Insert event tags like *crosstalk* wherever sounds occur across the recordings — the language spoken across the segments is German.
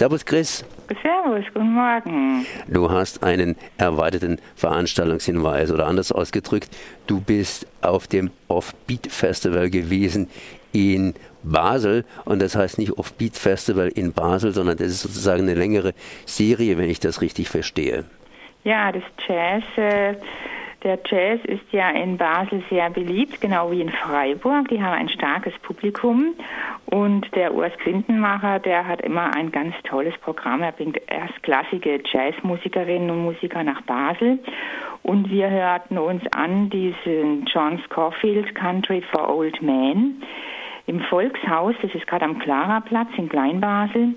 Servus Chris. Servus, guten Morgen. Du hast einen erweiterten Veranstaltungshinweis oder anders ausgedrückt, du bist auf dem Offbeat Festival gewesen in Basel und das heißt nicht Offbeat Festival in Basel, sondern das ist sozusagen eine längere Serie, wenn ich das richtig verstehe. Ja, das Jazz. Äh der Jazz ist ja in Basel sehr beliebt, genau wie in Freiburg. Die haben ein starkes Publikum. Und der Urs Quintenmacher, der hat immer ein ganz tolles Programm. Er bringt erstklassige Jazzmusikerinnen und Musiker nach Basel. Und wir hörten uns an diesen John Scofield Country for Old Men im Volkshaus. Das ist gerade am Klaraplatz in Kleinbasel.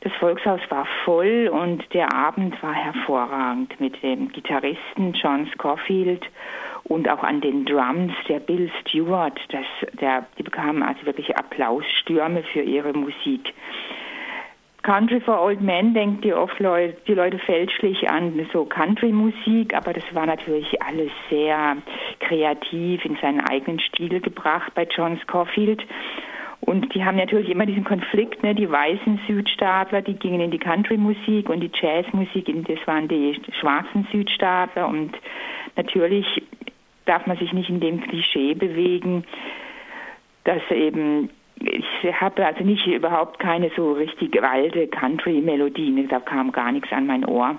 Das Volkshaus war voll und der Abend war hervorragend mit dem Gitarristen John Scofield und auch an den Drums der Bill Stewart. Das, der, die bekamen also wirklich Applausstürme für ihre Musik. Country for Old Men denkt die oft Leute, die Leute fälschlich an so Country-Musik, aber das war natürlich alles sehr kreativ in seinen eigenen Stil gebracht bei John Scofield. Und die haben natürlich immer diesen Konflikt, ne? die weißen Südstaatler, die gingen in die Country-Musik und die Jazzmusik, das waren die schwarzen Südstaatler. Und natürlich darf man sich nicht in dem Klischee bewegen, dass eben ich habe also nicht überhaupt keine so richtig alte Country-Melodien, da kam gar nichts an mein Ohr.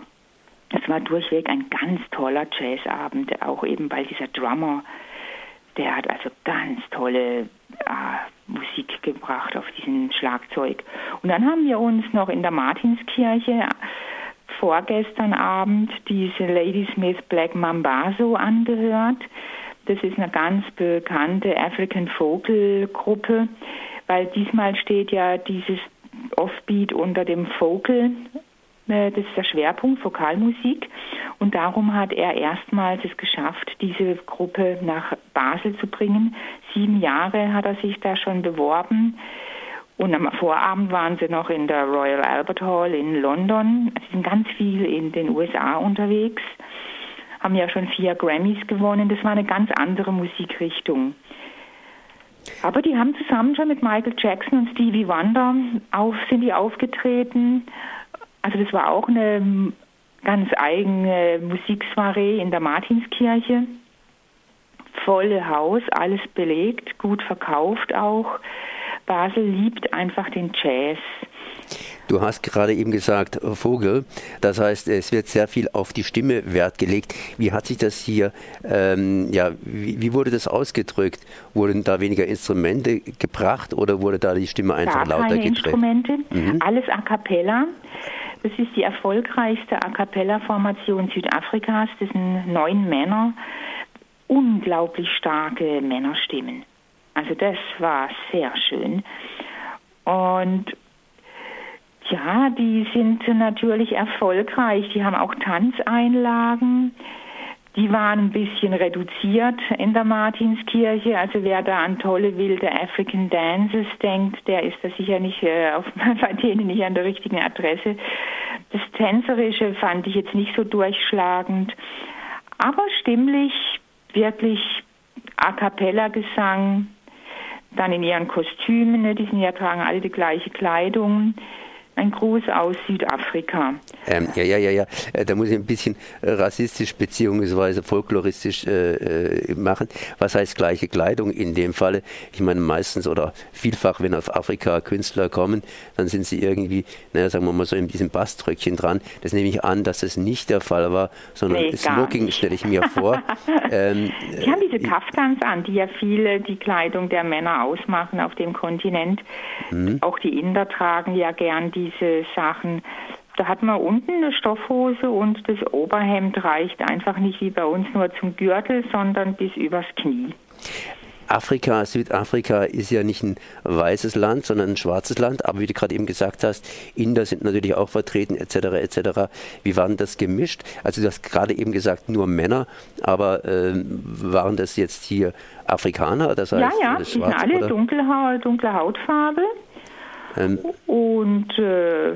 Es war durchweg ein ganz toller Jazzabend, auch eben weil dieser Drummer, der hat also ganz tolle äh, Musik gebracht auf diesem Schlagzeug. Und dann haben wir uns noch in der Martinskirche vorgestern Abend diese Ladysmith Black Mambazo angehört. Das ist eine ganz bekannte African Vocal Gruppe, weil diesmal steht ja dieses Offbeat unter dem Vocal äh, das ist der Schwerpunkt Vokalmusik und darum hat er erstmals es geschafft, diese Gruppe nach Basel zu bringen. Sieben Jahre hat er sich da schon beworben und am Vorabend waren sie noch in der Royal Albert Hall in London. Sie sind ganz viel in den USA unterwegs, haben ja schon vier Grammys gewonnen. Das war eine ganz andere Musikrichtung. Aber die haben zusammen schon mit Michael Jackson und Stevie Wonder auf, sind die aufgetreten also das war auch eine ganz eigene Musiksoiree in der Martinskirche. Volle Haus, alles belegt, gut verkauft auch. Basel liebt einfach den Jazz. Du hast gerade eben gesagt, Vogel, das heißt, es wird sehr viel auf die Stimme Wert gelegt. Wie hat sich das hier, ähm, ja, wie, wie, wurde das ausgedrückt? Wurden da weniger Instrumente gebracht oder wurde da die Stimme einfach Gar lauter gedreht? Instrumente, mhm. alles a cappella. Das ist die erfolgreichste A cappella-Formation Südafrikas. Das sind neun Männer, unglaublich starke Männerstimmen. Also das war sehr schön. Und ja, die sind natürlich erfolgreich. Die haben auch Tanzeinlagen. Die waren ein bisschen reduziert in der Martinskirche. Also wer da an tolle wilde African Dances denkt, der ist da sicher nicht äh, auf, *laughs* bei denen nicht an der richtigen Adresse. Das Tänzerische fand ich jetzt nicht so durchschlagend, aber stimmlich wirklich A cappella Gesang, dann in ihren Kostümen, ne, die sind ja tragen alle die gleiche Kleidung. Ein Gruß aus Südafrika. Ähm, ja, ja, ja, ja. Äh, da muss ich ein bisschen äh, rassistisch beziehungsweise folkloristisch äh, äh, machen. Was heißt gleiche Kleidung in dem Falle? Ich meine meistens oder vielfach, wenn auf Afrika Künstler kommen, dann sind sie irgendwie, naja, sagen wir mal so in diesem Baströckchen dran. Das nehme ich an, dass es nicht der Fall war, sondern nee, Smoking stelle ich mir vor. *laughs* ähm, die haben diese Kaftans an, die ja viele die Kleidung der Männer ausmachen auf dem Kontinent. Mhm. Auch die Inder tragen ja gern die diese Sachen. Da hat man unten eine Stoffhose und das Oberhemd reicht einfach nicht wie bei uns nur zum Gürtel, sondern bis übers Knie. Afrika, Südafrika ist ja nicht ein weißes Land, sondern ein schwarzes Land. Aber wie du gerade eben gesagt hast, Inder sind natürlich auch vertreten, etc., etc. Wie waren das gemischt? Also du hast gerade eben gesagt, nur Männer, aber äh, waren das jetzt hier Afrikaner? Das heißt, ja, ja, die sind alle dunkle, dunkle Hautfarbe. Ähm, und äh,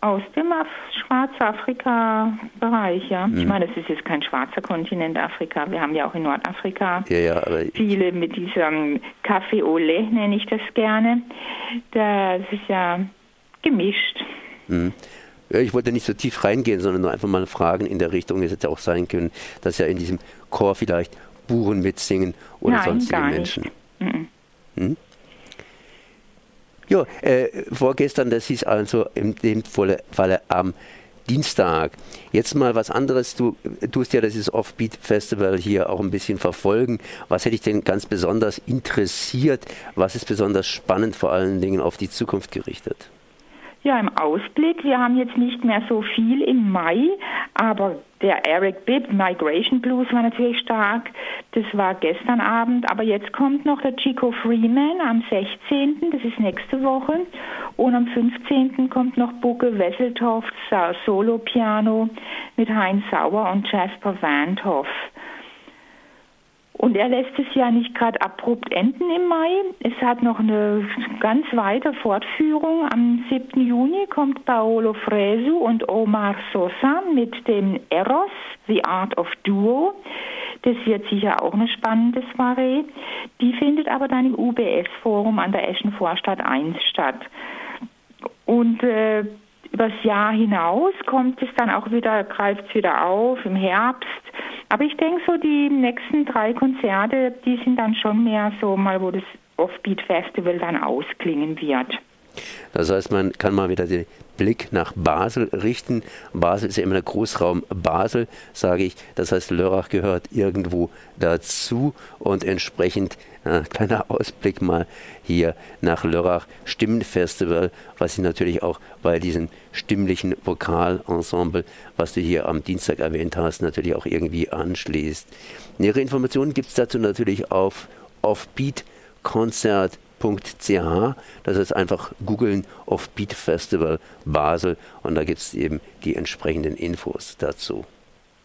aus dem Af Schwarzafrika-Bereich, ja. Ich mhm. meine, es ist jetzt kein schwarzer Kontinent Afrika. Wir haben ja auch in Nordafrika ja, ja, viele mit diesem Café au lait, nenne ich das gerne. Das ist ja gemischt. Mhm. Ja, ich wollte nicht so tief reingehen, sondern nur einfach mal Fragen in der Richtung. Es hätte auch sein können, dass ja in diesem Chor vielleicht Buren mitsingen oder Nein, sonstige Menschen. Mhm. Hm? Ja, äh, vorgestern, das hieß also in dem Falle am Dienstag. Jetzt mal was anderes. Du tust ja dieses Offbeat Festival hier auch ein bisschen verfolgen. Was hätte dich denn ganz besonders interessiert? Was ist besonders spannend, vor allen Dingen auf die Zukunft gerichtet? Ja, im Ausblick, wir haben jetzt nicht mehr so viel im Mai, aber der Eric Bibb, Migration Blues, war natürlich stark. Das war gestern Abend, aber jetzt kommt noch der Chico Freeman am 16., das ist nächste Woche. Und am 15. kommt noch Bucke Wesseltofts Solo-Piano mit Heinz Sauer und Jasper Wandhoff. Und er lässt es ja nicht gerade abrupt enden im Mai. Es hat noch eine ganz weite Fortführung. Am 7. Juni kommt Paolo Fresu und Omar Sosa mit dem Eros, The Art of Duo. Das wird sicher auch eine spannende Soiree. Die findet aber dann im UBS-Forum an der Eschen Vorstadt 1 statt. Und äh, übers Jahr hinaus kommt es dann auch wieder, greift es wieder auf im Herbst aber ich denke so, die nächsten drei Konzerte, die sind dann schon mehr so mal, wo das Offbeat Festival dann ausklingen wird. Das heißt, man kann mal wieder den Blick nach Basel richten. Basel ist ja immer der Großraum Basel, sage ich. Das heißt, Lörrach gehört irgendwo dazu und entsprechend äh, kleiner *laughs* Ausblick mal hier nach Lörrach Stimmenfestival, was sich natürlich auch bei diesem stimmlichen Vokalensemble, was du hier am Dienstag erwähnt hast, natürlich auch irgendwie anschließt. Nähere Informationen gibt es dazu natürlich auf offbeatkonzert.ch. Das heißt einfach googeln Offbeat Festival Basel und da gibt es eben die entsprechenden Infos dazu.